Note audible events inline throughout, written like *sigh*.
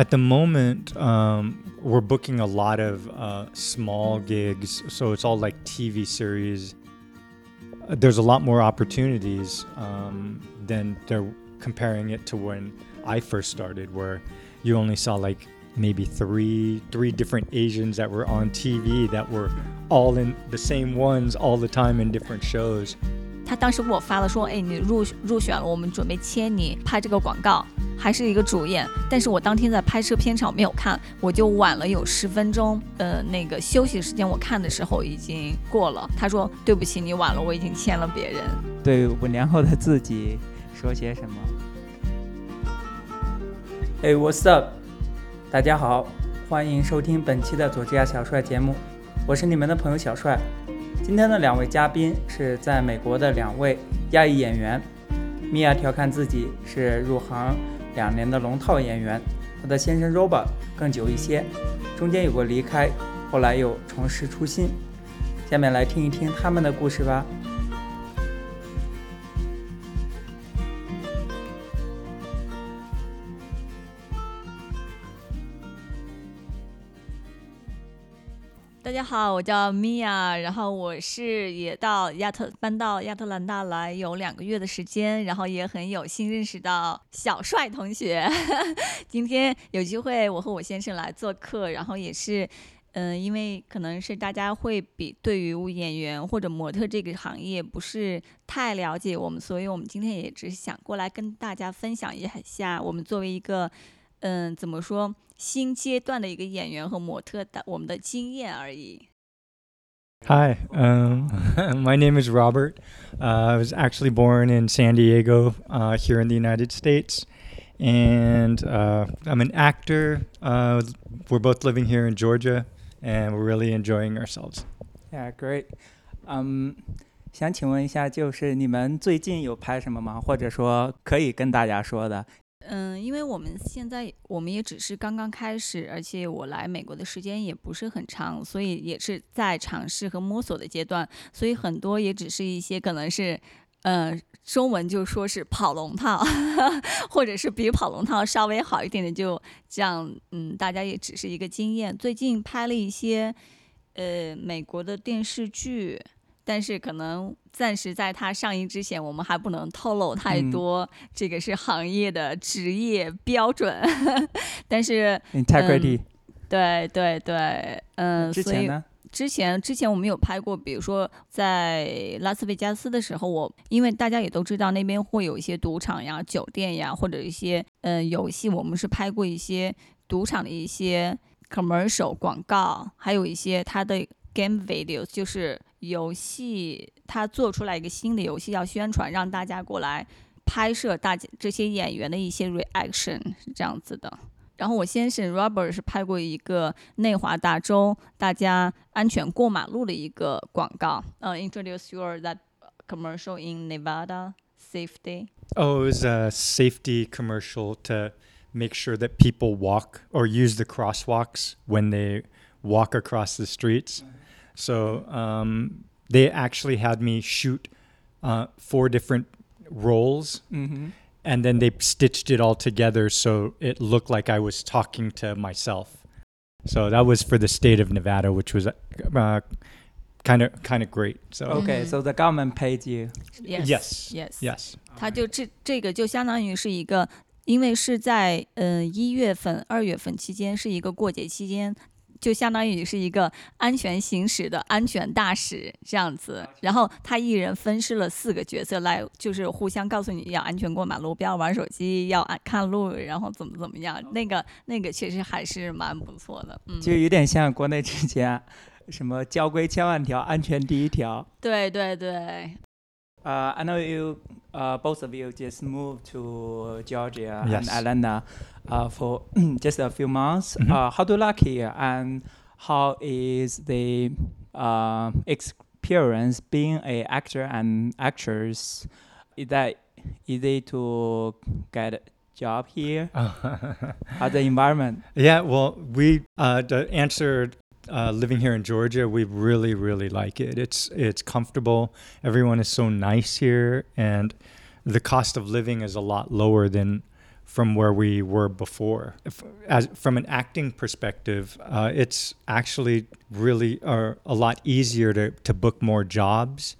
At the moment, um, we're booking a lot of uh, small gigs, so it's all like TV series. There's a lot more opportunities um, than they're comparing it to when I first started, where you only saw like maybe three three different Asians that were on TV that were all in the same ones all the time in different shows. 他当时给我发了说，哎，你入入选了，我们准备签你拍这个广告，还是一个主演。但是我当天在拍摄片场没有看，我就晚了有十分钟。呃，那个休息时间我看的时候已经过了。他说对不起，你晚了，我已经签了别人。对五年后的自己说些什么？Hey, what's up？大家好，欢迎收听本期的佐治亚小帅节目，我是你们的朋友小帅。今天的两位嘉宾是在美国的两位亚裔演员。米娅调侃自己是入行两年的龙套演员，她的先生 Robert 更久一些，中间有过离开，后来又重拾初心。下面来听一听他们的故事吧。大家好，我叫米娅，然后我是也到亚特搬到亚特兰大来有两个月的时间，然后也很有幸认识到小帅同学。*laughs* 今天有机会我和我先生来做客，然后也是，嗯、因为可能是大家会比对于演员或者模特这个行业不是太了解我们，所以我们今天也只是想过来跟大家分享一下我们作为一个。嗯，怎么说？新阶段的一个演员和模特的我们的经验而已。Hi, um, my name is Robert. Uh, I was actually born in San Diego, uh, here in the United States, and uh, I'm an actor. Uh, we're both living here in Georgia, and we're really enjoying ourselves. Yeah, great. 嗯、想请问一下，就是你们最近有拍什么吗？或者说可以跟大家说的？嗯，因为我们现在我们也只是刚刚开始，而且我来美国的时间也不是很长，所以也是在尝试和摸索的阶段，所以很多也只是一些可能是，呃，中文就说是跑龙套，*laughs* 或者是比跑龙套稍微好一点的，就这样，嗯，大家也只是一个经验。最近拍了一些，呃，美国的电视剧。但是可能暂时在它上映之前，我们还不能透露太嗯多。这个是行业的职业标准，*laughs* 但是 Integrity、对对对，嗯，所以之前呢？之前之前我们有拍过，比如说在拉斯维加斯的时候，我因为大家也都知道那边会有一些赌场呀、酒店呀，或者一些嗯游戏，我们是拍过一些赌场的一些 commercial 广告，还有一些它的 game videos，就是游戏它做出来一个新的游戏要宣传，让大家过来拍摄大家这些演员的一些 reaction 是这样子的。然后我先生 Robert 是拍过一个内华达州大家安全过马路的一个广告，呃、i n t r o d u c e your that commercial in Nevada safety。 Oh, it was a safety commercial to make sure that people walk or use the crosswalks when they walk across the streets. So um, they actually had me shoot uh, four different roles, 嗯哼。 and then they stitched it all together so it looked like I was talking to myself. So that was for the state of Nevada, which was kind of kind of great. So Okay, so the government paid you. Yes yes, yes yes. 它就这这个就相当于是一个，因为是在嗯一月份、二月份期间是一个过节期间， 就相当于是一个安全行驶的安全大使这样子。然后他一人分饰了四个角色来，就是互相告诉你要安全过马路，不要玩手机，要按看路，然后怎么怎么样。那个那个确实还是蛮不错的，嗯，就有点像国内之前什么交规千万条，安全第一条。对对对。Uh, I know you, uh, both of you just moved to Georgia Yes. and Atlanta uh, for *clears throat* just a few months. Mhm. Uh, how do you like here, and how is the uh, experience being a actor and actress? Is that easy to get a job here? *laughs* How's the environment? Yeah, well, we uh, to answer uh, living here in Georgia, we really, really like it. It's it's comfortable. Everyone is so nice here, and the cost of living is a lot lower than from where we were before. If, as from an acting perspective, uh, it's actually really uh, a lot easier to, to book more jobs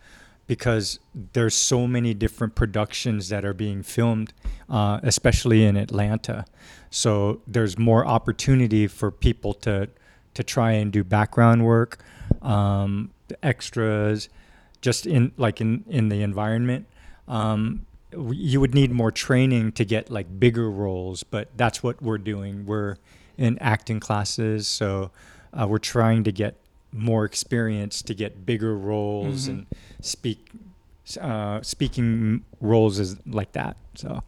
because there's so many different productions that are being filmed, uh, especially in Atlanta. So there's more opportunity for people to to try and do background work, um, extras, just in like in in the environment. Um, you would need more training to get like bigger roles, but that's what we're doing. We're in acting classes, so uh, we're trying to get more experience to get bigger roles Mhm. and speak uh, speaking roles is like that. So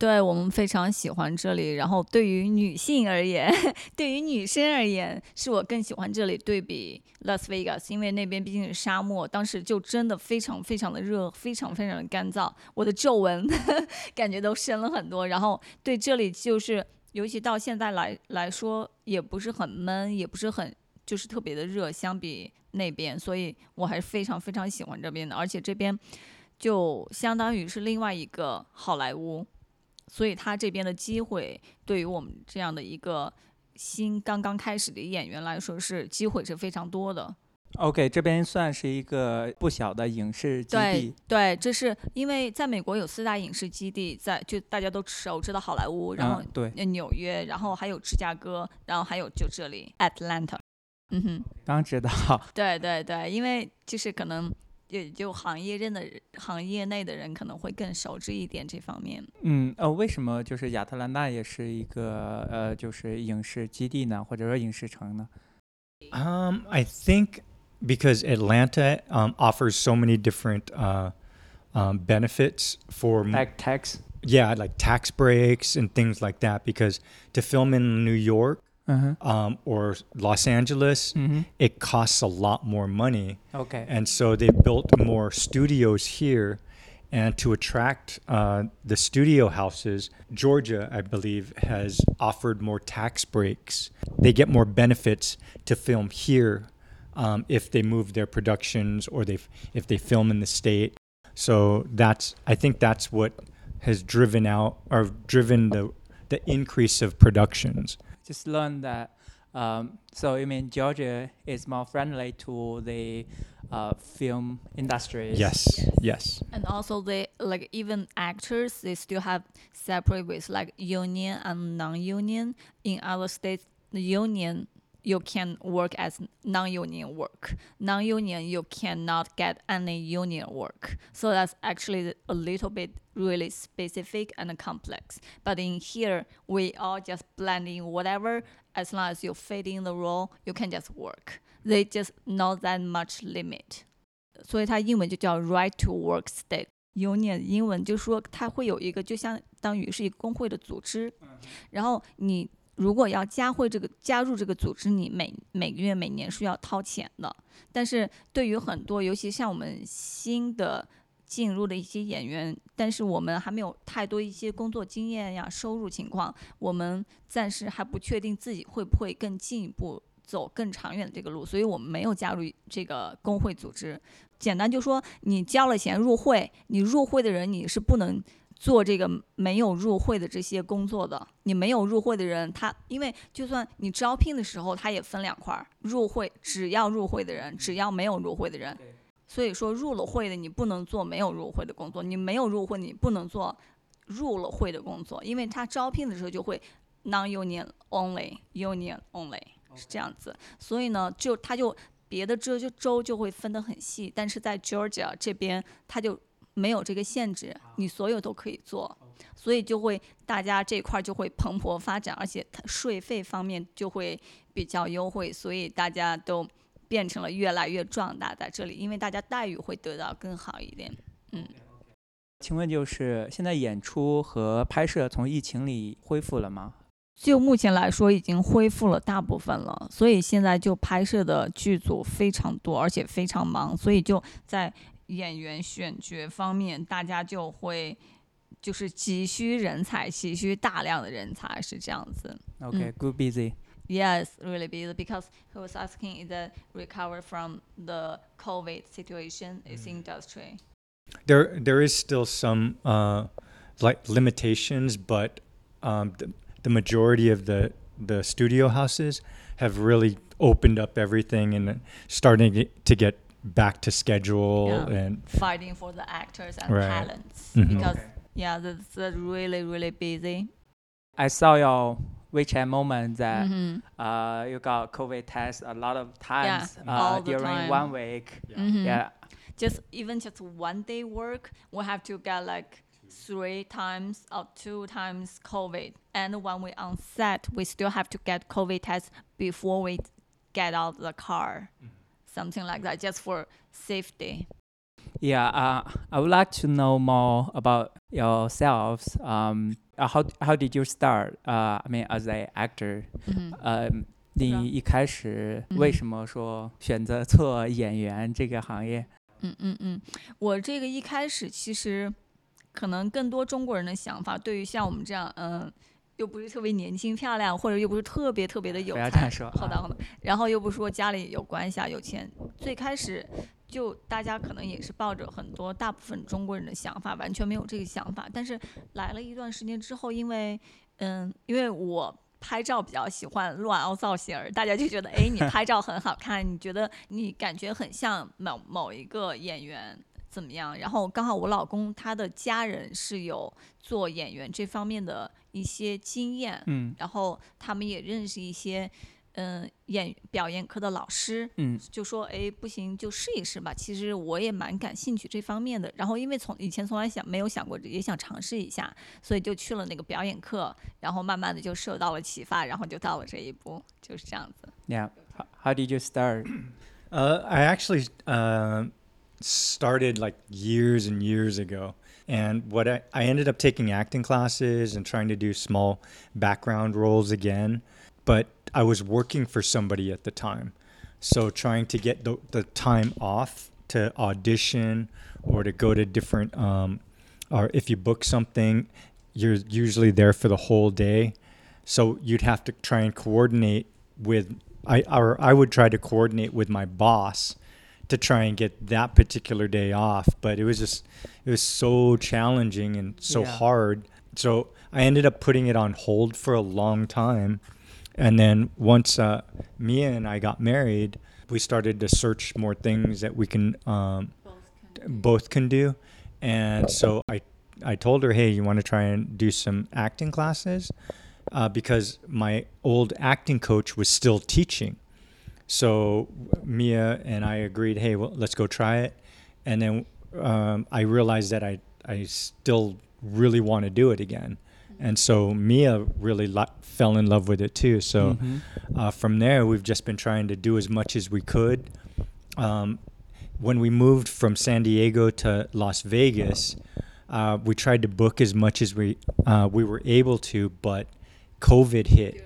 对我们非常喜欢这里，然后对于女性而言，*laughs* 对于女生而言，是我更喜欢这里对比 Las Vegas，因为那边毕竟是沙漠，当时就真的非常非常的热，非常非常的干燥，我的皱纹 *laughs* 感觉都深了很多。然后对这里就是，尤其到现在来来说，也不是很闷，也不是很就是特别的热，相比那边，所以我还是非常非常喜欢这边的，而且这边就相当于是另外一个好莱坞。所以他这边的机会对于我们这样的一个新刚刚开始的演员来说是机会是非常多的。OK，这边算是一个不小的影视基地。对，这是因为在美国有四大影视基地，在就大家都熟知的好莱坞，然后嗯，对，呃纽约，然后还有芝加哥，然后还有就这里 Atlanta。嗯哼，刚知道。*laughs* 对对对，因为就是可能也就行业认的人行业内的人可能会更熟知一点这方面。嗯，呃，为什么就是亚特兰大也是一个呃，就是影视基地呢，或者说影视城呢？ Um, I think because Atlanta um, offers so many different uh, um, benefits for m- Like tax， yeah, like tax breaks and things like that. Because to film in New York uh-huh. um, or Los Angeles, mm-hmm. it costs a lot more money. Okay. And so they built more studios here. And to attract uh, the studio houses, Georgia, I believe, has offered more tax breaks. They get more benefits to film here um, if they move their productions or they if they film in the state. So that's I think that's what has driven out or driven the the increase of productions just learn that. Um, so you mean Georgia is more friendly to the uh, film industry? Yes, yes. And also they like even actors they still have separate with like union and non-union. In other states, the union you can work as non-union work. Non-union you cannot get any union work. So that's actually a little bit really specific and complex. But in here we all just blending whatever as long as you fit in the role, you can just work. They just not that much limit. 所以它英文就叫 right to work state。union 英文就说它会有一个就相当于是一个工会的组织，然后你 如果要加会这个加入这个组织，你每每个月每年是要掏钱的。但是对于很多，尤其像我们新的进入的一些演员，但是我们还没有太多一些工作经验呀、收入情况，我们暂时还不确定自己会不会更进一步走更长远的这个路，所以我们没有加入这个工会组织。简单就说，你交了钱入会，你入会的人你是不能做这个没有入会的这些工作的。你没有入会的人，他因为就算你招聘的时候，他也分两块儿，入会只要入会的人，只要没有入会的人。所以说入了会的你不能做没有入会的工作，你没有入会你不能做入了会的工作，因为他招聘的时候就会 non-union only，union only 是这样子。所以呢，就他就别的州就州就会分得很细，但是在 Georgia 这边他就没有这个限制，你所有都可以做，所以就会大家这块儿就会蓬勃发展，而且它税费方面就会比较优惠，所以大家都变成了越来越壮大在这里，因为大家待遇会得到更好一点。嗯，请问就是现在演出和拍摄从疫情里恢复了吗？就目前来说，已经恢复了大部分了，所以现在就拍摄的剧组非常多，而且非常忙，所以就在演员选角方面，大家就会就是急需人才，急需大量的人才，是这样子。 OK，good、busy。 Yes, really busy because he was asking is that recover from the COVID situation is industry. There there is still some uh, like limitations, but um, the, the majority of the the studio houses have really opened up everything and starting to- to get back to schedule Yeah. and fighting for the actors and Right. talents Mhm. because Okay. yeah, that's, that's really really busy. I saw your WeChat moment that Mhm. uh, you got COVID test a lot of times uh, during time. one week. Mhm. Yeah. Just even just one day work, we have to get like three times or two times COVID. And when we on set, we still have to get COVID test before we get out the car, something like that, just for safety. Yeah, uh, I would like to know more about yourselves. Um, uh, how how did you start? Uh, I mean, as an actor. 嗯呃，你一开始嗯为什么说选择做演员这个行业？嗯嗯嗯，我这个一开始其实可能更多中国人的想法，对于像我们这样，嗯， 又不是特别年轻漂亮，或者又不是特别特别的有才不要这样，说啊好的好的，然后又不是说家里有关系啊有钱，最开始就大家可能也是抱着很多大部分中国人的想法，完全没有这个想法，但是来了一段时间之后，因为嗯，因为我。拍照比较喜欢乱凹造型儿，大家就觉得，哎，你 *laughs* 拍照很好看，你觉得你感觉很像某某一个演员怎么样？然后刚好我老公他的家人是有做演员这方面的一些经验，嗯然后他们也认识一些，嗯、演表演课的老师，嗯就说，哎，不行，就试一试吧。其实我也蛮感兴趣这方面的。然后因为从以前从来想没有想过，也想尝试一下，所以就去了那个表演课，然后慢慢的就受到了启发，然后就到了这一步，就是这样子。，Yeah. How, how did you start? Uh, I actually uh, started like years and years ago. And what I, I ended up taking acting classes and trying to do small background roles again. But I was working for somebody at the time. So trying to get the, the time off to audition or to go to different, um, or if you book something, you're usually there for the whole day. So you'd have to try and coordinate with I or I would try to coordinate with my boss to try and get that particular day off, but it was just it was so challenging and so Yeah. hard. So I ended up putting it on hold for a long time. And then once uh, Mia and I got married, we started to search more things that we can um, both can do. And so I I told her, "Hey, you want to try and do some acting classes?" Uh, because my old acting coach was still teaching. So Mia and I agreed, "Hey, well, let's go try it." And then um, I realized that I I still really want to do it again. And so Mia really lo- fell in love with it too. So Mhm. uh, from there, we've just been trying to do as much as we could. Um, when we moved from San Diego to Las Vegas, uh, we tried to book as much as we uh, we were able to, but COVID hit,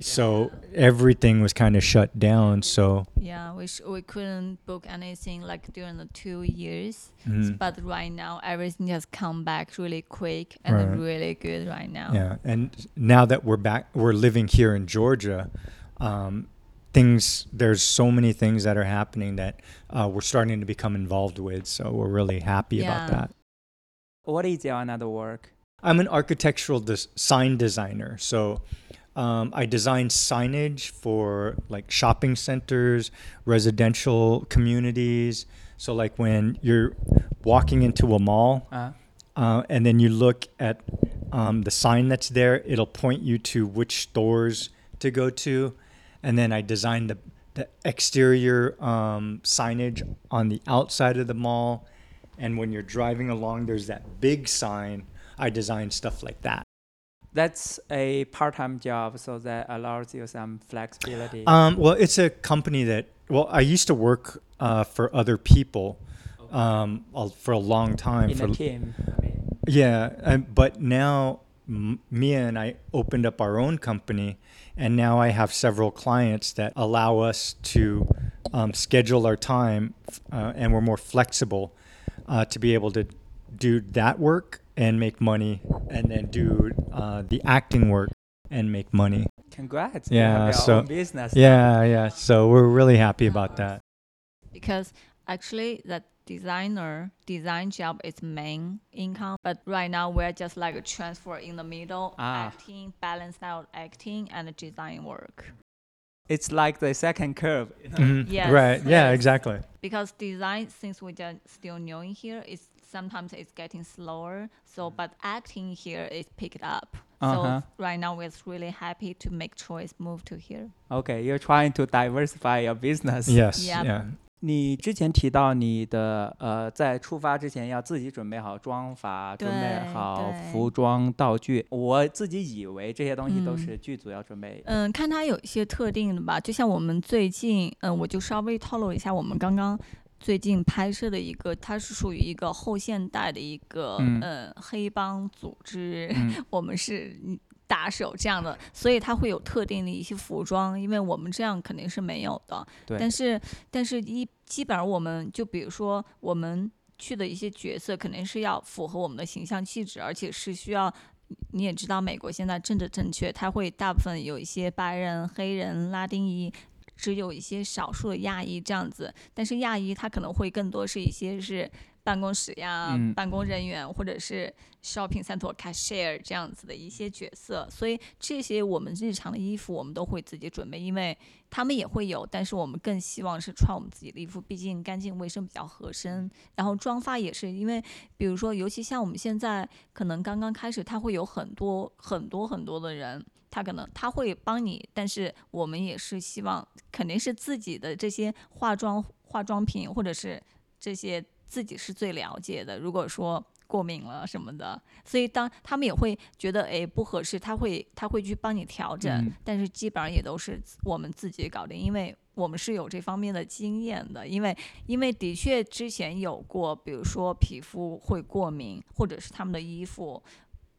so everything was kind of shut down. So Yeah, we sh- we couldn't book anything like during the two years, mhm. but right now everything has come back really quick and Right. really good right now. yeah, and now that we're back, we're living here in Georgia. Um, things there's so many things that are happening that uh, we're starting to become involved with. So we're really happy about that. What is your another work? I'm an architectural des- sign designer. So um, I design signage for like shopping centers, residential communities. So, like when you're walking into a mall Uh, uh, and then you look at um, the sign that's there, it'll point you to which stores to go to. And then I design the, the exterior um, signage on the outside of the mall. And when you're driving along, there's that big sign. I design stuff like that. That's a part-time job, so that allows you some flexibility. Um, well, it's a company that, well, I used to work uh, for other people um, for a long time. in for, a team. I mean, Yeah, um, but now M- Mia and I opened up our own company, and now I have several clients that allow us to um, schedule our time, uh, and we're more flexible uh, to be able to do that work and make money, and then do uh, the acting work and make money. congrats. Yeah, so- own business. Yeah, yeah. So we're really happy about that. because actually the designer design job is main income but right now we're just like a transfer in the middle Ah. acting balanced out acting and design work It's like the second curve. Mhm. Yes, Right. Yeah. Exactly. because design since we're just still new in here is sometimes it's getting slower so but acting here is picked up Uh-huh. so right now we're really happy to make choice move to here Okay, you're trying to diversify your business. Yes. Yep. Yeah. 你之前提到你的呃，在出发之前要自己准备好妆法，准备对好对服装道具。我自己以为这些东西都嗯是剧组要准备。嗯，看它有一些特定的吧，就像我们最近，嗯，我就稍微透露一下，我们刚刚 最近拍摄的一个，它是属于一个后现代的一个、嗯呃黑帮组织，嗯 *laughs* 我们是嗯打手这样的，所以它会有特定的一些服装，因为我们这样肯定是没有的。对但是但是一基本上我们就比如说我们去的一些角色，肯定是要符合我们的形象气质，而且是需要。你也知道，美国现在政治正确，它会大部分有一些白人、黑人、拉丁裔，只有一些少数的亚裔这样子。但是亚裔他可能会更多是一些是办公室呀、嗯办公人员，或者是 shopping center cashier 这样子的一些角色。所以这些我们日常的衣服我们都会自己准备，因为他们也会有，但是我们更希望是穿我们自己的衣服，毕竟干净卫生比较合身。然后妆发也是，因为比如说，尤其像我们现在可能刚刚开始，他会有很多很多很多的人。他可能他会帮你，但是我们也是希望肯定是自己的这些化妆化妆品或者是这些自己是最了解的。如果说过敏了什么的，所以当他们也会觉得哎不合适，他会他会去帮你调整，嗯但是基本上也都是我们自己搞定，因为我们是有这方面的经验的，因为因为的确之前有过，比如说皮肤会过敏，或者是他们的衣服。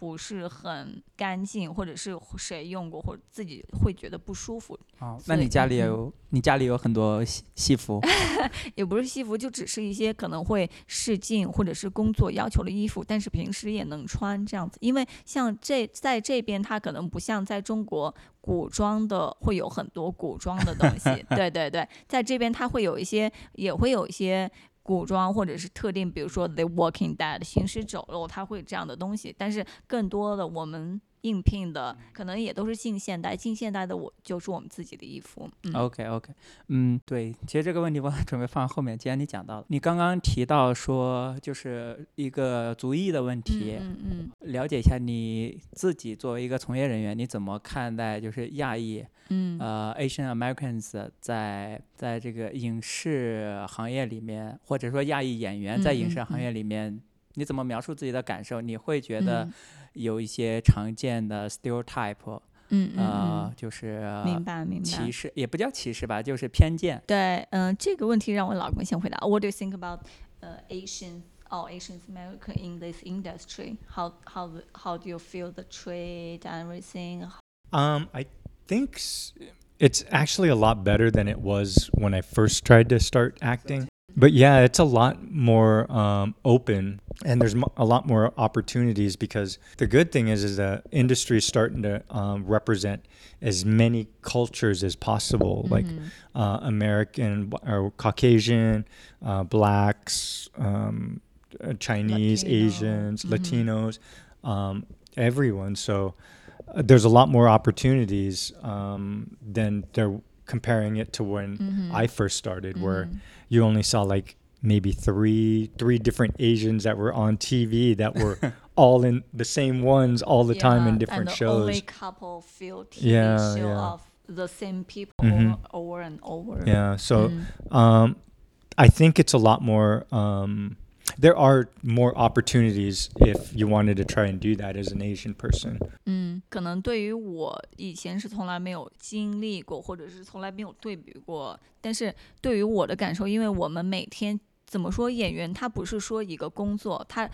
不是很干净，或者是谁用过，或者自己会觉得不舒服，哦，那你家里有，你家里有很多西西服。*laughs* 也不是戏服，就只是一些可能会试镜或者是工作要求的衣服，但是平时也能穿这样子。因为像这在这边，它可能不像在中国古装的会有很多古装的东西，*laughs* 对对对，在这边它会有一些，也会有一些。古装或者是特定，比如说《The Walking Dead》行尸走肉，它会这样的东西，但是更多的我们应聘的可能也都是近现代，近现代的我就是我们自己的衣服，嗯。OK OK，嗯，对，其实这个问题我准备放后面，既然你讲到了，你刚刚提到说就是一个族裔的问题，嗯嗯了解一下你自己作为一个从业人员，你怎么看待就是亚裔呃 Asian Americans 在在这个影视行业里面，或者说亚裔演员在影视行嗯。业里面，你怎么描述自己的感受？你会觉得。嗯有一些常见的 stereotype，嗯嗯呃嗯，，就是明白明白歧。视，也不叫歧视吧，就是偏见。对，嗯、这个问题让我老公先回答。What do you think about 呃、Asian or Asian American in this industry? How how the- how do you feel the trade and everything? Um, I think s- it's actually a lot better than it was when I first tried to start acting. But yeah, it's a lot more um, open, and there's a lot more opportunities because the good thing is is the industry is starting to um, represent as many cultures as possible, like uh, American or Caucasian, uh, blacks, um, uh, Chinese, Latino. Asians, Mhm. Latinos, um, everyone. So uh, there's a lot more opportunities um, than there comparing it to when Mm-hmm. I first started, where you only saw like maybe three three different Asians that were on TV that were *laughs* all in the same ones all the time in different and shows. Only couple film TV Yeah, show yeah. of the same people Mhm. over, over and over. Yeah. So Mm. um, I think it's a lot more. Um, there are more opportunities if you wanted to try and do that as an Asian person. 嗯，可能对于我以前是从来没有经历过，或者是从来没有对比过。但是对于我的感受，因为我们每天 怎么说，演员他不是说一个工作，他。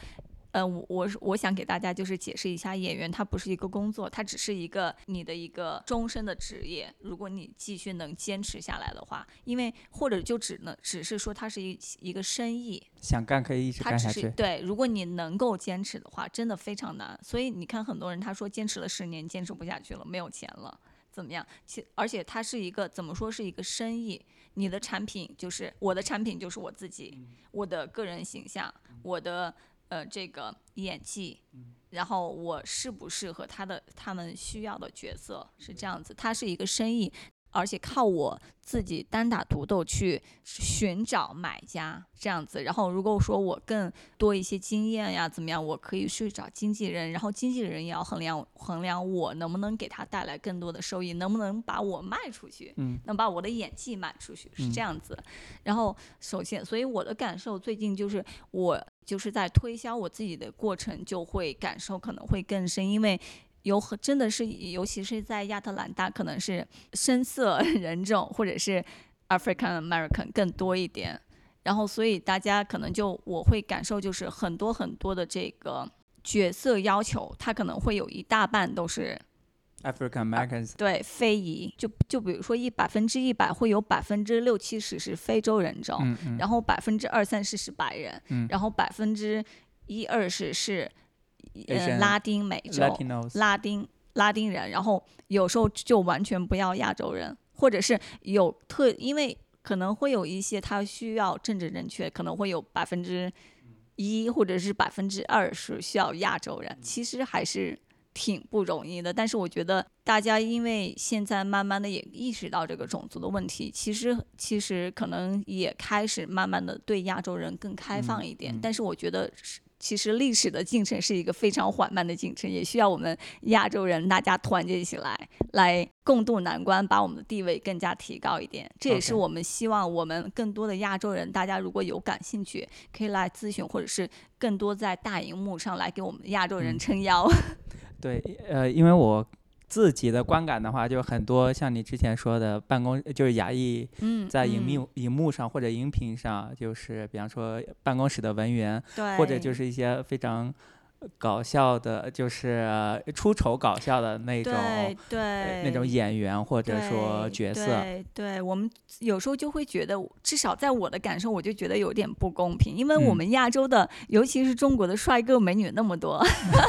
呃，我我我想给大家就是解释一下，演员他不是一个工作，他只是一个你的一个终身的职业。如果你继续能坚持下来的话，因为或者就只能只是说它是一一个生意，想干可以一直干下去。是对，如果你能够坚持的话，真的非常难。所以你看，很多人他说坚持了十年，坚持不下去了，没有钱了。怎么样？其而且它是一个怎么说是一个生意，你的产品就是我的产品就是我自己，我的个人形象，我的呃这个演技，然后我适不适合他的他们需要的角色是这样子，它是一个生意。而且靠我自己单打独斗去寻找买家这样子，然后如果说我更多一些经验呀，怎么样，我可以去找经纪人，然后经纪人也要衡量衡量我能不能给他带来更多的收益，能不能把我卖出去，嗯，能把我的演技卖出去，是这样子。然后首先，所以我的感受最近就是我就是在推销我自己的过程，就会感受可能会更深，因为。有很真的是，尤其是在亚特兰大，可能是深色 *laughs* 人种或者是 African American 更多一点。然后，所以大家可能就我会感受就是很多很多的这个角色要求，他可能会有一大半都是 African Americans。对，非遗。就就比如说一百分之一百会有百分之六七十是非洲人种，嗯嗯然后百分之二三十是白人，嗯然后百分之一二十是呃拉丁美洲。Latinos。拉丁拉丁人，然后有时候就完全不要亚洲人，或者是有特，因为可能会有一些他需要政治正确，可能会有百分之一或者是百分之二是需要亚洲人，其实还是挺不容易的。但是我觉得大家因为现在慢慢的也意识到这个种族的问题，其实其实可能也开始慢慢的对亚洲人更开放一点。嗯但是我觉得是。其实历史的进程是一个非常缓慢的进程，也需要我们亚洲人大家团结起来，来共度难关，把我们的地位更加提高一点。这也是我们希望我们更多的亚洲人，大家如果有感兴趣，可以来咨询，或者是更多在大荧幕上来给我们亚洲人嗯撑腰。*laughs* 对，呃，因为我自己的观感的话，就很多像你之前说的办公，就是亚裔嗯，在荧嗯。幕、荧幕上或者荧屏上，就是比方说办公室的文员，或者就是一些非常搞笑的，就是呃出丑搞笑的那种对对呃那种演员或者说角色。对，对我们有时候就会觉得，至少在我的感受，我就觉得有点不公平，因为我嗯们亚洲的，尤其是中国的帅哥美女那么多，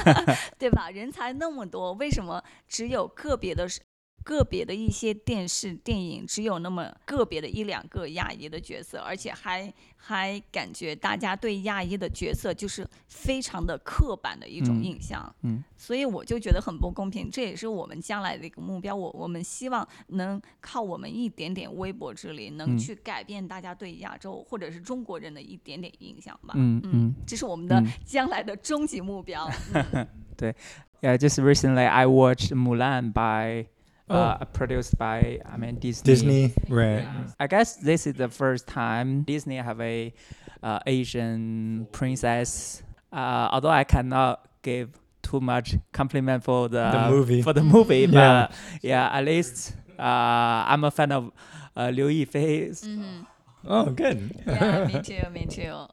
*laughs* 对吧？人才那么多，为什么只有个别的是？个别的一些电视电影只有那么个别的一两个亚裔的角色，而且还还感觉大家对亚裔的角色就是非常的刻板的一种嗯印象。嗯所以我就觉得很不公平，这也是我们将来的一个目标。我我们希望能靠我们一点点微薄之力，能嗯去改变大家对亚洲或者是中国人的一点点印象吧。嗯嗯这是我们的嗯 *laughs* 将来的终极目标。*laughs* *laughs* 对 Yeah, just recently I watched Mulan by Oh. Uh, produced by I mean Disney. Disney, right? I guess this is the first time Disney have a uh, Asian princess. Uh, although I cannot give too much compliment for the, The movie. for the movie, but Yeah. yeah, at least uh, I'm a fan of uh, Liu Yifei. hmm Oh, good. Yeah, me too, me too.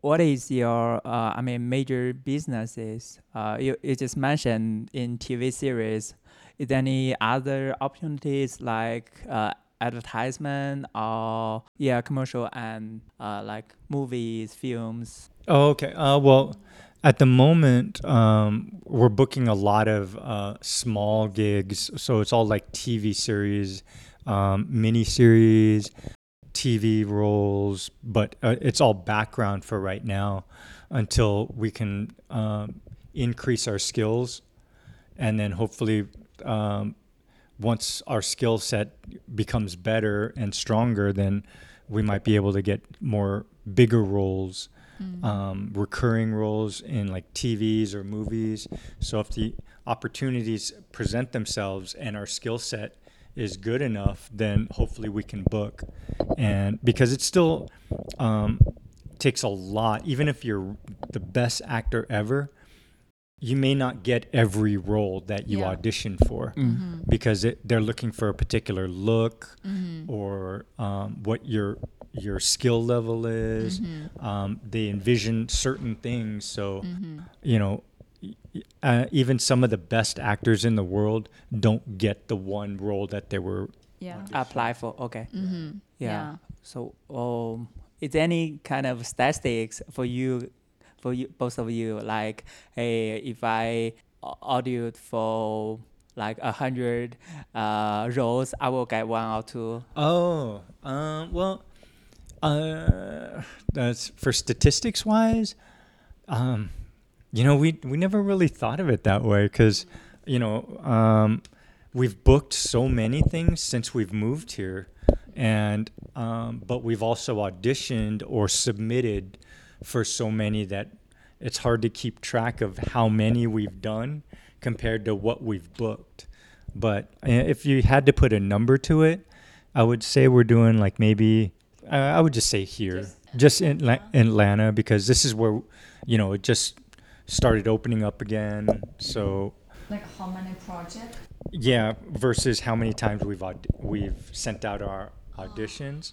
What is your uh, I mean major businesses? Uh, you, you just mentioned in TV series. Is there any other opportunities like uh, advertisement or yeah commercial and uh, like movies, films? Oh, okay. Uh, well, at the moment, um, we're booking a lot of uh, small gigs. So it's all like TV series, um, mini series, TV roles, but uh, it's all background for right now until we can um, increase our skills. And then hopefully, um, once our skill set becomes better and stronger, then we might be able to get more bigger roles um, recurring roles in like TVs or movies. So if the opportunities present themselves and our skill set is good enough, then hopefully we can book. And because it still um, takes a lot, even if you're the best actor ever, you may not get every role that you Yeah. audition for Mm-hmm. because it, they're looking for a particular look Mm-hmm. or um, what your your skill level is. Mm-hmm. Um, they envision certain things, so Mm-hmm. you know, y- y- uh, even some of the best actors in the world don't get the one role that they were. Yeah. Apply for okay. Mm-hmm. Yeah. So um, is any kind of statistics for you, for you both of you? Like, hey, if I au- audioed for like a hundred uh, roles, I will get one or two. Oh, um, well, uh, that's for statistics wise. Um, you know, we we never really thought of it that way because, you know, um, we've booked so many things since we've moved here, and um, but we've also auditioned or submitted for so many that it's hard to keep track of how many we've done compared to what we've booked. But uh, if you had to put a number to it, I would say we're doing like maybe uh, I would just say here, just, in La- Atlanta, because this is where you know it just started opening up again. So Like how many projects? yeah, versus how many times we've aud- we've sent out our auditions.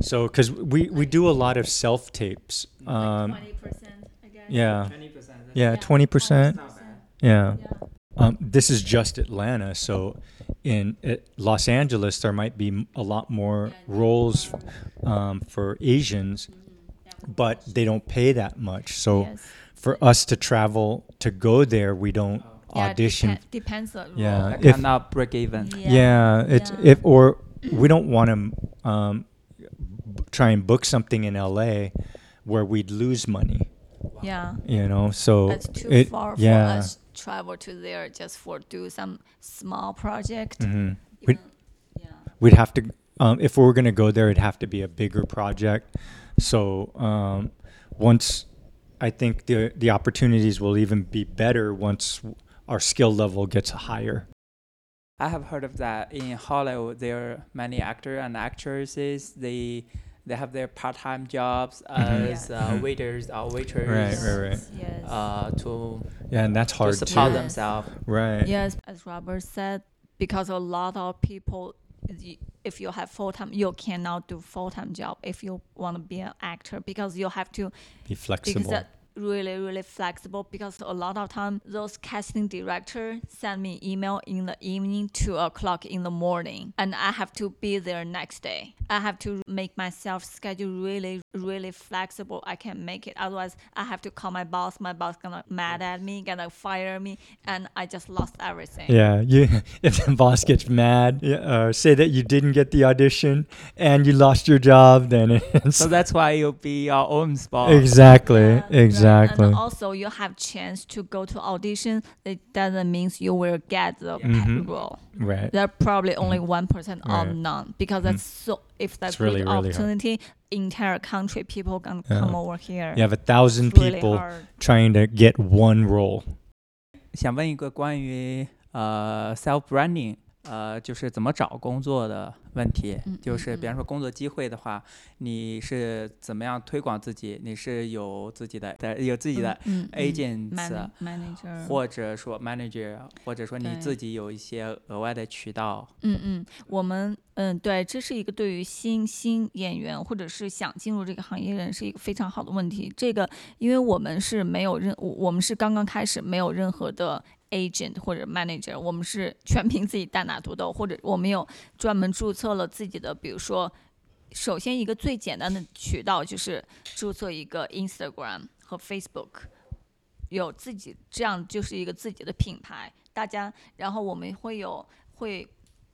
So because we we do a lot of self tapes. Um, percent, I guess. yeah, 20%. yeah, twenty percent. not bad. Yeah. Um, this is just Atlanta, so in uh, Los Angeles there might be a lot more roles um, for Asians, but they don't pay that much. So Yes. for us to travel to go there, we don't Yeah, audition. depen- depends on Yeah, I role. if- cannot break even. Yeah, it's yeah. if or we don't want to um, b- try and book something in LA where we'd lose money. Yeah. You know, so That's too it, far yeah. for us travel to there just for do some small project. mhm. We'd, yeah. we'd have to um, if we were going to go there it'd have to be a bigger project so um, once i think the the opportunities will even be better once our skill level gets higher I have heard of that in Hollywood. There are many actors and actresses. They they have their part-time jobs as Yeah. uh, waiters or waiters. Right, right, right. Yes. Uh, to yeah and that's to hard support too Yes. themselves. right Yes, as Robert said, because a lot of people, if you have full time, you cannot do full time job if you want to be an actor because you have to be flexible because that really really flexible because a lot of time those casting director send me email in the evening two o'clock in the morning and i have to be there next day. I have to make myself schedule really really flexible. I can make it. Otherwise i have to call my boss. My boss gonna mad at me gonna fire me and i just lost everything. Yeah *laughs* you if the boss gets mad yeah, uh, say that you didn't get the audition and you lost your job then *laughs* it's So that's why you'll be your own boss. Exactly Yeah, right exactly And also, you have chance to go to audition. It doesn't mean you will get the Mhm. paid role. right There are probably only one percent or Right. none because that's so. If that's It's really, good really hard. opportunity, entire country people can Yeah. come over here. you have a thousand It's really people hard. trying to get one role 想问一个关于呃 self branding， 呃，就是怎么找工作的问题。嗯就是嗯比方说工作机会的话，你是怎么样推广自己？你是有自己的的有自己的 agents，、man- manager 或者说 manager，或者说你自己有一些额外的渠道。嗯嗯，我们嗯对，这是一个对于新新演员或者是想进入这个行业人是一个非常好的问题。这个因为我们是没有任，我我们是刚刚开始，没有任何的 agent 或者 manager，我们是全凭自己单打独斗，或者我们有专门注册了自己的，比如说。首先，一个最简单的渠道就是注册一个 Instagram 和 Facebook，有自己这样就是一个自己的品牌。大家，然后我们会有会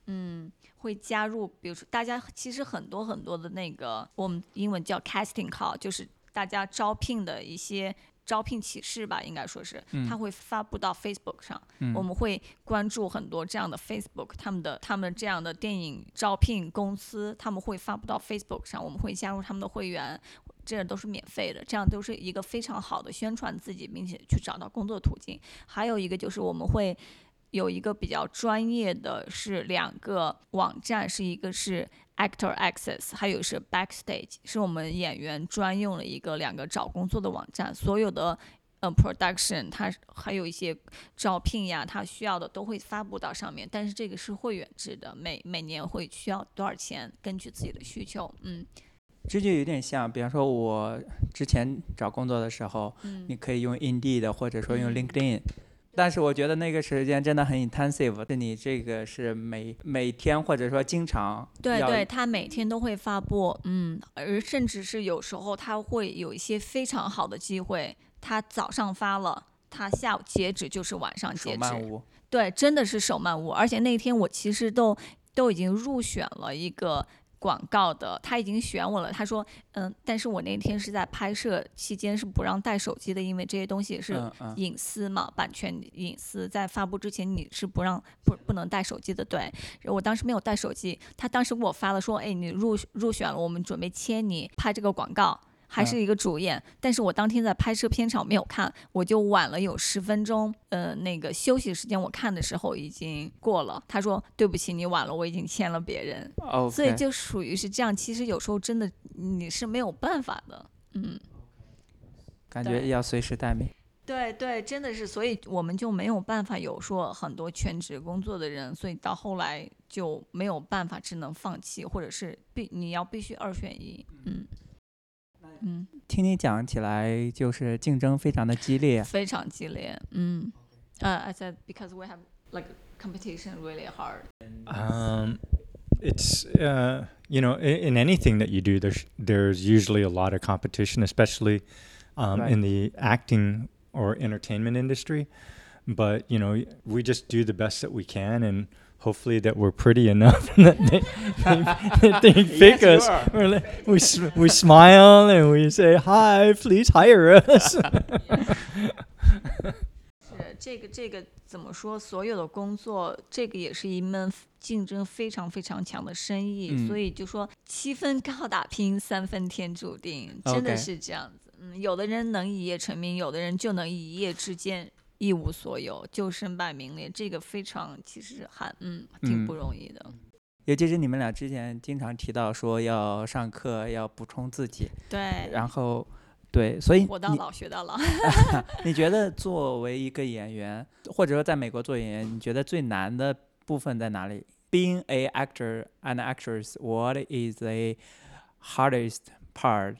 嗯，会加入，比如说大家其实很多很多的那个，我们英文叫 casting call，就是大家招聘的一些招聘启事吧，应该说是，嗯它会发布到 Facebook 上，嗯我们会关注很多这样的 Facebook，他们的他们这样的电影招聘公司，他们会发布到 Facebook 上，我们会加入他们的会员。这都是免费的，这样都是一个非常好的宣传自己，并且去找到工作途径。还有一个就是我们会有一个比较专业的是两个网站，是一个是 Actor Access，还有是 Backstage，是我们演员专用的一个两个找工作的网站，所有的。呃、p r o d u c t i o n 它还有一些招聘呀，它需要的都会发布到上面，但是这个是会员制的，每每年会需要多少钱，根据自己的需求，嗯。这就有点像，比方说我之前找工作的时候，嗯。你可以用 Indeed 或者说用嗯。LinkedIn，、但是我觉得那个时间真的很 intensive，是你这个是每每天或者说经常对对，他每天都会发布，嗯，而甚至是有时候他会有一些非常好的机会，他早上发了，他下午截止就是晚上截止。对，真的是手慢无，而且那天我其实都都已经入选了一个广告的，他已经选我了。他说，嗯，但是我那天是在拍摄期间是不让带手机的，因为这些东西是隐私嘛，版权隐私，在发布之前你是不让不不能带手机的。对，我当时没有带手机，他当时给我发了说，哎，你入入选了，我们准备签你拍这个广告。还是一个主演，但是我当天在拍摄片场没有看，我就晚了有十分钟。呃，那个休息时间我看的时候已经过了。他说对不起，你晚了，我已经签了别人所以就属于是这样。其实有时候真的你是没有办法的，嗯。感觉要随时待命。对对，真的是，所以我们就没有办法有说很多全职工作的人，所以到后来就没有办法，只能放弃，或者是必你要必须二选一，嗯嗯，听你讲起来，就是竞争非常的激烈。非常激烈，嗯，呃、i said because we have like competition really hard， Um, it's uh, you know in, in anything that you do, there's there's usually a lot of competition, especially um, Right. in the acting or entertainment industry. But you know, we just do the best that we can, and hopefully that we're pretty enough *laughs* that they, they, they pick *laughs* Yes, you us. are. We're like- we s- we smile and we say hi, please hire us. *laughs* 是这个这个怎么说？所有的工作，这个也是一门竞争非常非常强的生意，嗯所以就说七分靠打拼，三分天注定，真的 OK 是这样子。嗯，有的人能一夜成名，有的人就能一夜之间 一无所有，就身败名裂。这个非常其实还嗯挺嗯不容易的。尤其是你们俩之前经常提到说要上课，要补充自己，对，然后对，所以你活到老学到老。*laughs* *laughs* 你觉得作为一个演员，或者说在美国做演员，你觉得最难的部分在哪里？Being a actor and actress, what is the hardest part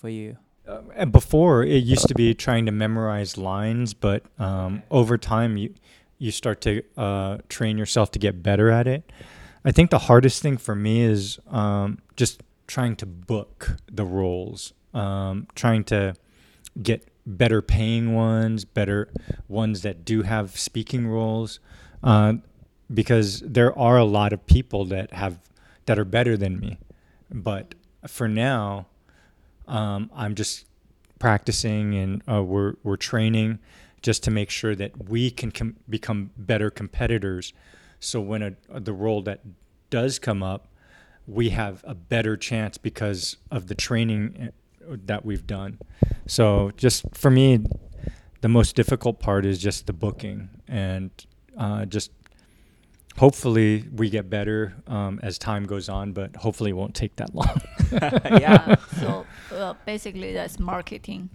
for you? Uh, and before it used to be trying to memorize lines, but um, over time you you start to uh, train yourself to get better at it. I think the hardest thing for me is um, just trying to book the roles, um, trying to get better paying ones, better ones that do have speaking roles, uh, because there are a lot of people that have that are better than me, but for now um, I'm just practicing and uh, we're we're training just to make sure that we can com- become better competitors. So when a, the role that does come up, we have a better chance because of the training uh, that we've done. So just for me, the most difficult part is just the booking and uh, just hopefully we get better um, as time goes on, but hopefully it won't take that long. *laughs* *laughs* yeah. so uh, basically that's marketing.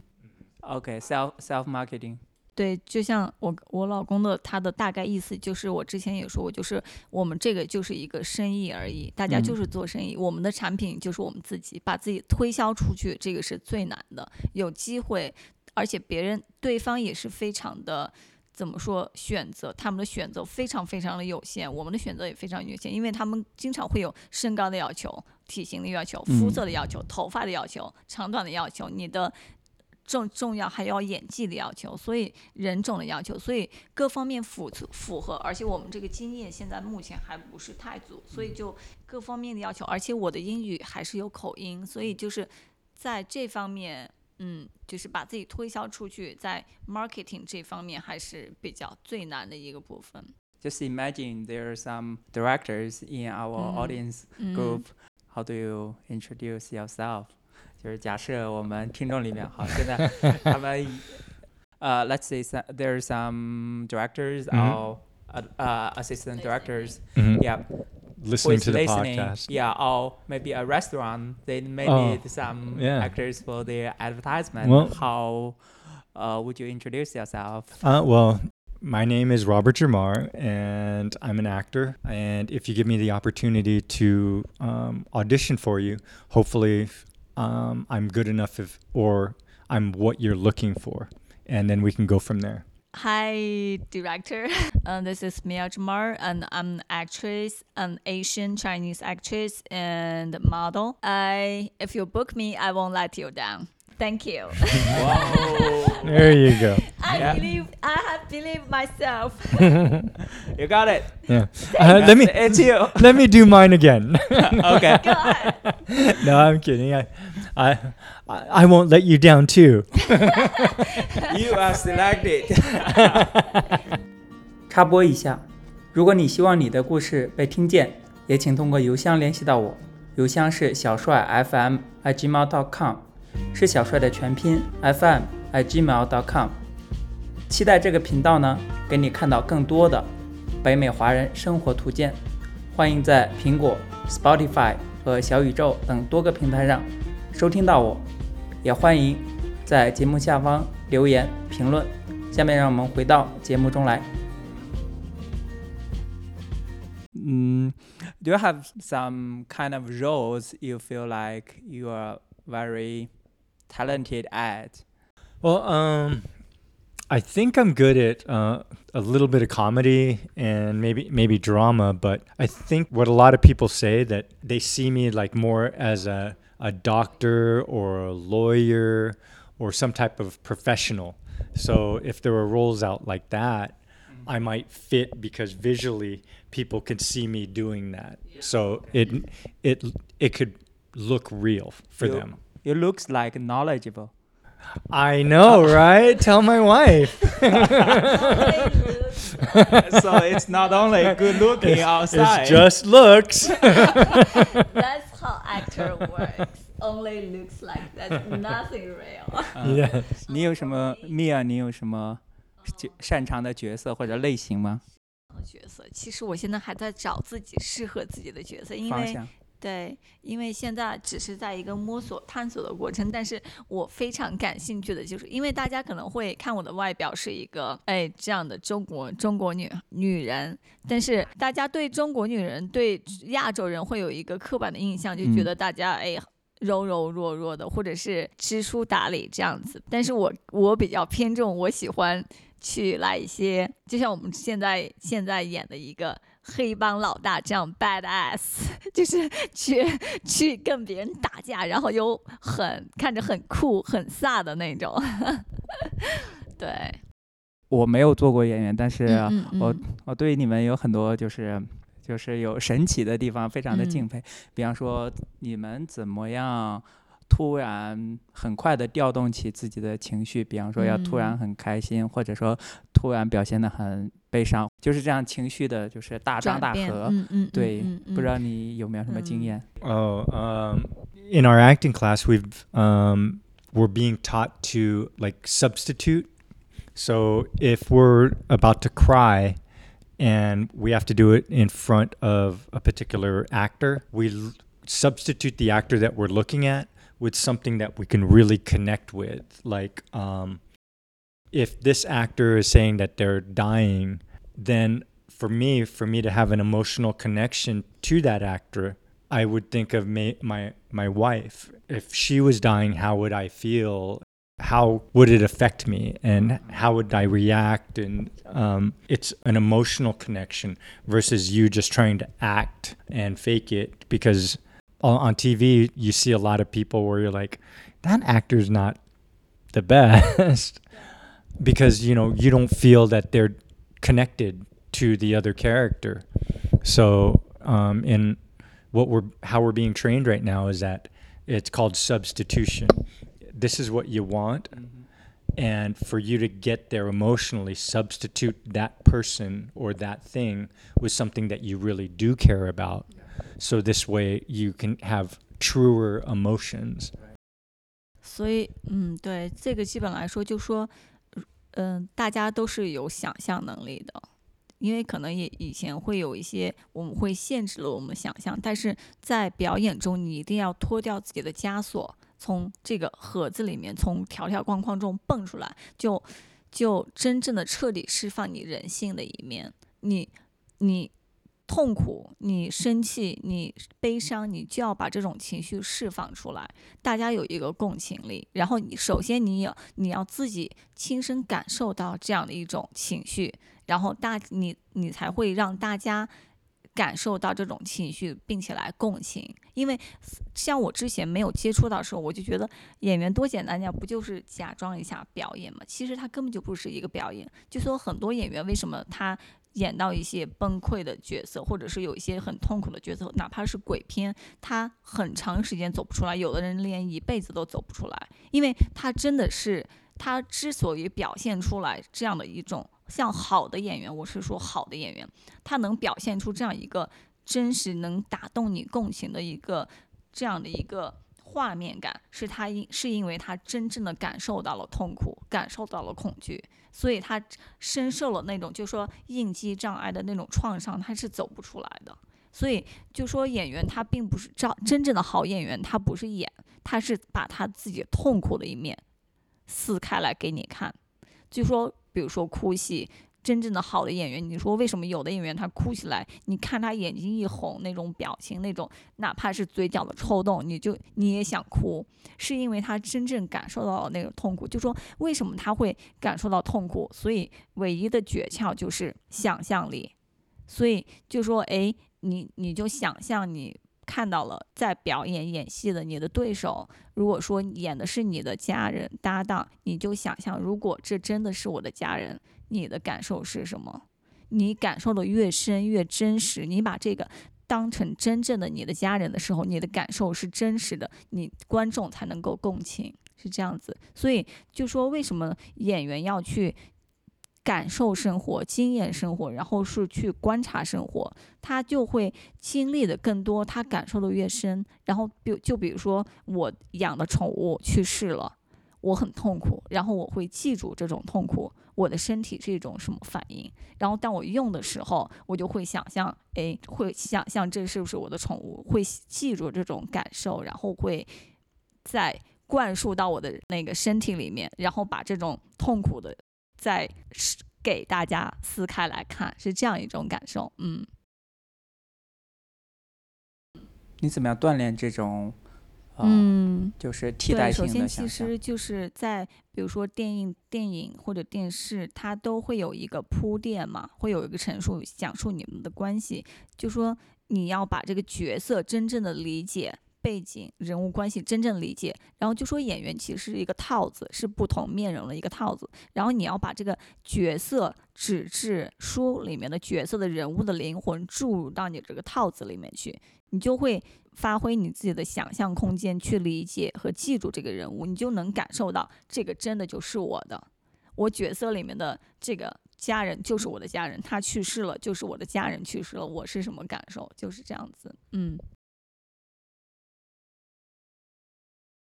Okay. Self self marketing. 对，就像我我老公的他的大概意思就是，我之前也说过，就是我们这个就是一个生意而已，大家嗯就是做生意，我们的产品就是我们自己，把自己推销出去，这个是最难的。有机会，而且别人对方也是非常的。 怎么说？选择他们的选择非常非常的有限，我们的选择也非常有限，因为他们经常会有身高的要求、体型的要求、肤嗯色的要求、头发的要求、长短的要求，你的重重要还要演技的要求，所以人种的要求，所以各方面符符合，而且我们这个经验现在目前还不是太足，所以就各方面的要求，而且我的英语还是有口音，所以就是在这方面，嗯，就是把自己推销出去，在 marketing 这方面还是比较最难的一个部分。 Just imagine there are some directors in our Mm. audience 嗯 group. How do you introduce yourself? 就是假设我们听众里面，好，现在他们，呃、let's say *laughs* some, there are some directors Mhm. or uh, uh, assistant directors, Mhm. yeah, who Listening to the listening, podcast. yeah, or maybe a restaurant, they may Oh, need some yeah. actors for their advertisement. Well- How uh, would you introduce yourself? Uh, well, my name is Robert Germar, and I'm an actor. And if you give me the opportunity to um, audition for you, hopefully um, I'm good enough, if, or I'm what you're looking for, and then we can go from there. Hi, director. *laughs* Uh, this is Mia Germar, and I'm an actress, an Asian Chinese actress and model. I, if you book me, I won't let you down. Thank you. *laughs* Wow. There you go. I Yeah. believe I have believed myself. *laughs* You got it. Yeah. Uh, let me It's you. *laughs* let me do mine again. Okay. Go ahead. no, I'm kidding. I, I, I I won't let you down too. You are selected 。插播一下，如果你希望你的故事被听见，也请通过邮箱联系到我，邮箱是小帅 FM at gmail.com， 是小帅的全拼 FM at gmail.com。期待这个频道呢，给你看到更多的北美华人生活图鉴。欢迎在苹果、Spotify 和小宇宙等多个平台上收听到我，也欢迎在节目下方留言评论。下面让我们回到节目中来。嗯，Do you have some kind of roles you feel like you are very talented at? Well, um, I think I'm good at uh, a little bit of comedy and maybe maybe drama, but I think what a lot of people say that they see me like more as a a doctor or a lawyer or some type of professional. So if there were roles out like that, I might fit because visually people could see me doing that. So it it it could look real for You- them. You looks like knowledgeable. I know, right? *laughs* Tell my wife. *laughs* so it's not only good looking outside. It's just looks. That's *laughs* how actor works. Only looks like that's nothing real. yeah. 你有什么，Mia？你有什么角擅长的角色或者类型吗？角色，其实我现在还在找自己适合自己的角色，因为方向？ 对，因为现在只是在一个摸索探索的过程，但是我非常感兴趣的就是，因为大家可能会看我的外表是一个哎这样的中国中国女女人，但是大家对中国女人对亚洲人会有一个刻板的印象，就觉嗯得大家哎。柔柔弱弱的，或者是知书达理这样子，但是我我比较偏重，我喜欢去来一些，就像我们现在现在演的一个黑帮老大这样 badass，*laughs* 就是去去跟别人打架，然后又很看着很酷很飒的那种。*laughs* 对，我没有做过演员，但是嗯嗯我嗯我对你们有很多就是就是有神奇的地方，非常的敬嗯佩。比方说，你们怎么样突然很快的调动起自己的情绪？比方说，要突然嗯很开心，或者说突然表现的很悲伤，就是这样情绪的，就是大张转变大合。嗯嗯，对，嗯嗯不知道你有没有什么经嗯验？ Oh, um, in our acting class, we've um, we're being taught to like substitute. So if we're about to cry, and we have to do it in front of a particular actor, we l- substitute the actor that we're looking at with something that we can really connect with. Like, um, if this actor is saying that they're dying, then for me, for me to have an emotional connection to that actor, I would think of ma- my my wife. If she was dying, how would I feel? How would it affect me, and how would I react? And um, it's an emotional connection versus you just trying to act and fake it. Because on, TV, you see a lot of people where you're like, that actor's not the best, *laughs* because you know you don't feel that they're connected to the other character. So um, in what we're how we're being trained right now is that it's called substitution. This is what you want, and for you to get there emotionally, substitute that person or that thing with something that you really do care about. So this way you can have truer emotions. 所以，嗯，对，这个基本来说，就说，嗯、大家都是有想象能力的，因为可能也以前会有一些我们会限制了我们想象，但是在表演中，你一定要脱掉自己的枷锁，从这个盒子里面，从条条框框中蹦出来，就就真正的彻底释放你人性的一面，你你。痛苦，你生气，你悲伤，你就要把这种情绪释放出来。大家有一个共情力，然后你首先你要你要自己亲身感受到这样的一种情绪，然后大你你才会让大家感受到这种情绪，并且来共情。因为像我之前没有接触到的时候，我就觉得演员多简单呀，不就是假装一下表演嘛？其实他根本就不是一个表演。就说很多演员为什么他演到一些崩溃的角色，或者是有一些很痛苦的角色，哪怕是鬼片，他很长时间走不出来，有的人连一辈子都走不出来，因为他真的是他之所以表现出来这样的一种。像好的演员，我是说好的演员，他能表现出这样一个真实、能打动你共情的一个这样的一个画面感，是他因是因为他真正的感受到了痛苦，感受到了恐惧，所以他深受了那种就说应激障碍的那种创伤，他是走不出来的。所以就说演员他并不是照真正的好演员，他不是演，他是把他自己痛苦的一面撕开来给你看，就说。比如说哭戏，真正的好的演员，你说为什么有的演员他哭起来，你看他眼睛一红，那种表情，那种哪怕是嘴角的抽动，你就你也想哭，是因为他真正感受到了那个痛苦。就说为什么他会感受到痛苦？所以唯一的诀窍就是想象力。所以就说，哎，你你就想象你。看到了在表演演戏的你的对手，如果说演的是你的家人搭档，你就想象，如果这真的是我的家人，你的感受是什么？你感受的越深越真实，你把这个当成真正的你的家人的时候，你的感受是真实的，你观众才能够共情，是这样子。所以就说为什么演员要去？感受生活，经验生活，然后是去观察生活，他就会经历的更多，他感受的越深。然后，比就比如说我养的宠物去世了，我很痛苦，然后我会记住这种痛苦，我的身体是一种什么反应。然后当我用的时候，我就会想象，哎，会想象这是不是我的宠物，会记住这种感受，然后会再灌输到我的那个身体里面，然后把这种痛苦的。再给大家撕开来看，是这样一种感受。嗯，你怎么样锻炼这种？嗯，就是替代性的首先，其实就是在比如说电影、电影或者电视，它都会有一个铺垫嘛，会有一个陈述，讲述你们的关系。就说你要把这个角色真正的理解。背景人物关系真正理解，然后就说演员其实是一个套子，是不同面容的一个套子。然后你要把这个角色纸质书里面的角色的人物的灵魂注入到你这个套子里面去，你就会发挥你自己的想象空间去理解和记住这个人物，你就能感受到这个真的就是我的，我角色里面的这个家人就是我的家人，他去世了就是我的家人去世了，我是什么感受？就是这样子，嗯。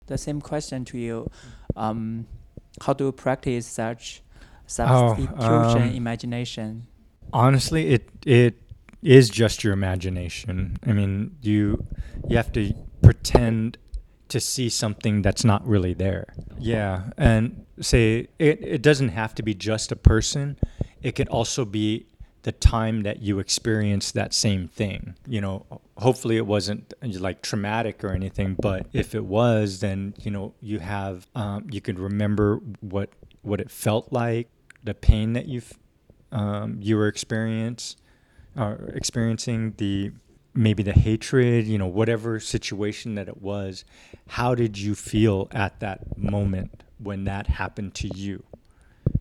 The same question to you. Um, how do you practice such substitution oh, um, imagination? Honestly, it it is just your imagination. I mean, you you have to pretend to see something that's not really there. Yeah, and say it, it doesn't have to be just a person. It could also be the time that you experienced that same thing. You know, hopefully it wasn't like traumatic or anything, but if it was, then you know you have um, you could remember what what it felt like, the pain that you um, you were experience uh, experiencing, the maybe the hatred, you know, whatever situation that it was. How did you feel at that moment when that happened to you?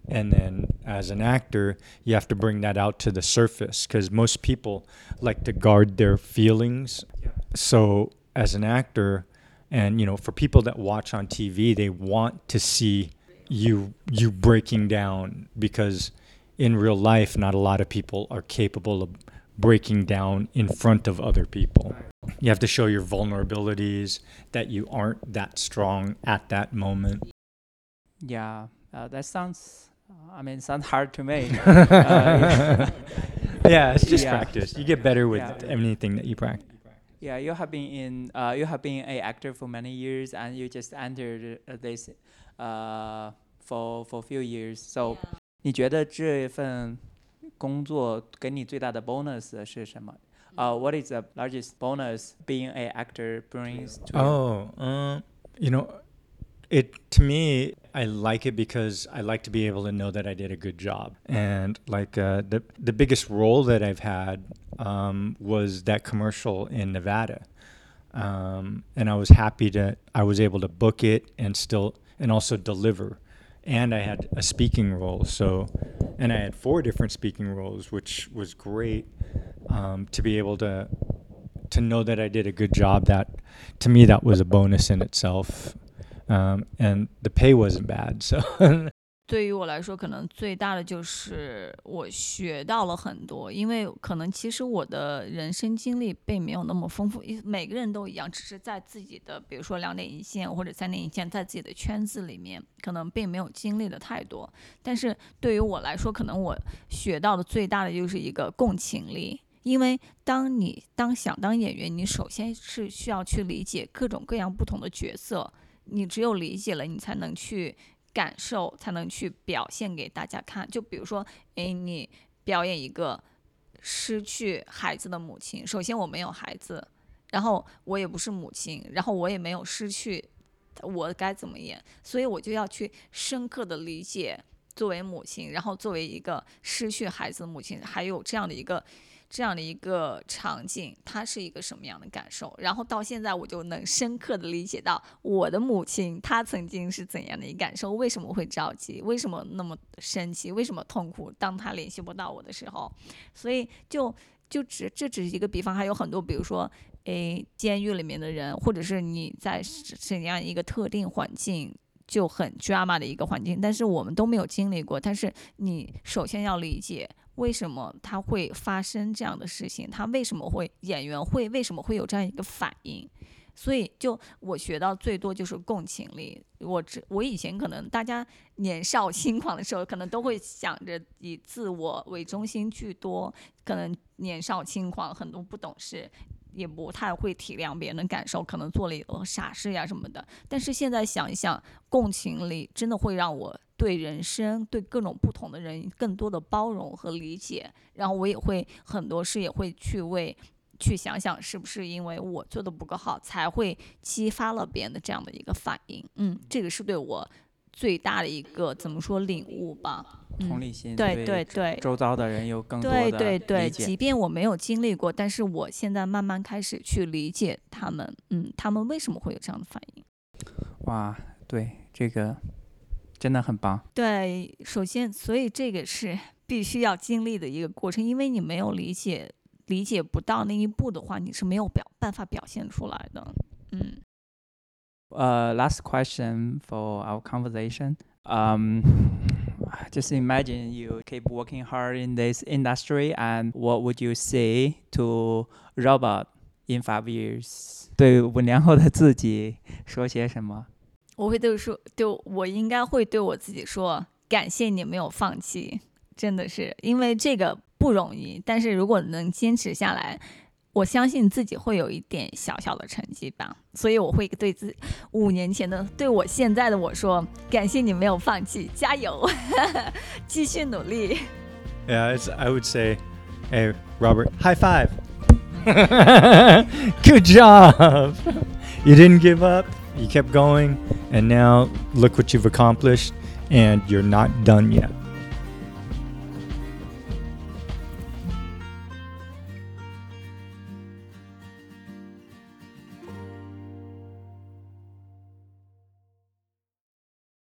And then as an actor you have to bring that out to the surface because most people like to guard their feelings. Yeah. so as an actor and you know for people that watch on tv they want to see you you breaking down because in real life not a lot of people are capable of breaking down in front of other people. You have to show your vulnerabilities that you aren't that strong at that moment. Yeah uh, that sounds I mean, sounds hard to me. *laughs* uh, yeah, it's just yeah. practice. You get better with yeah. anything that you practice. Yeah, you have been in. Uh, you have been an actor for many years, and you just entered this uh, for for a few years. So，、yeah. 你觉得这份工作给你最大的 bonus 是什么？Uh, what is the largest bonus being an actor brings to oh, you? Oh, um, you know, it to me, I like it because I like to be able to know that I did a good job. And like uh, the the biggest role that I've had um, was that commercial in Nevada, um, and I was happy that I was able to book it and still and also deliver. And I had a speaking role, so and I had four different speaking roles, which was great um, to be able to to know that I did a good job. That to me, that was a bonus in itself. Um, and the pay wasn't bad. So *laughs* 对于我来说，可能最大的就是我学到了很多，因为可能其实我的人生经历并没有那么丰富，每个人都一样，只是在自己的比如说两点一线或者三点一线，在自己的圈子里面，可能并没有经历的太多。但是对于我来说，可能我学到的最大的就是一个共情力，因为当你当想当演员，你首先是需要去理解各种各样不同的角色，你只有理解了，你才能去。感受才能去表现给大家看。就比如说，诶，你表演一个失去孩子的母亲。首先我没有孩子，然后我也不是母亲，然后我也没有失去，我该怎么演？所以我就要去深刻的理解作为母亲，然后作为一个失去孩子的母亲，还有这样的一个。这样的一个场景，它是一个什么样的感受？然后到现在，我就能深刻的理解到我的母亲她曾经是怎样的一个感受，为什么会着急，为什么那么生气，为什么痛苦？当她联系不到我的时候，所以就就只这只是一个比方，还有很多，比如说，诶，监狱里面的人，或者是你在怎样一个特定环境就很 drama 的一个环境，但是我们都没有经历过，但是你首先要理解。为什么他会发生这样的事情？他为什么会演员会为什么会有这样一个反应？所以就我学到最多就是共情力。我这我以前可能大家年少轻狂的时候，可能都会想着以自我为中心居多，可能年少轻狂，很多不懂事，也不太会体谅别人的感受，可能做了一个傻事呀什么的。但是现在想一想，共情力真的会让我。对人生，对各种不同的人，更多的包容和理解，然后我也会很多事也会去为，去想想是不是因为我做的不够好，才会激发了别人的这样的一个反应。嗯，这个是对我最大的一个怎么说领悟吧？同理心，对对对，周遭的人有更多的对对对，即便我没有经历过，但是我现在慢慢开始去理解他们，嗯，他们为什么会有这样的反应？哇，对这个。真的很棒。对，首先，所以这个是 *laughs* 必须要经历的一个过程，因为你没有理解、理解不到那一步的话，你是没有表办法表现出来的。嗯。Uh, last question for our conversation. Um, just imagine you keep working hard in this industry, and what would you say to Robert in five years? 对五年后的自己说些什么？我会对说，对我应该会对我自己说，感谢你没有放弃，真的是因为这个不容易。但是如果能坚持下来，我相信自己会有一点小小的成绩吧。所以我会对自五年前的，对我现在的我说，感谢你没有放弃，加油，继续努力。Yeah, *laughs* I would say, hey Robert, high five. *laughs* Good job. You didn't give up. You kept going, and now look what you've accomplished, and you're not done yet.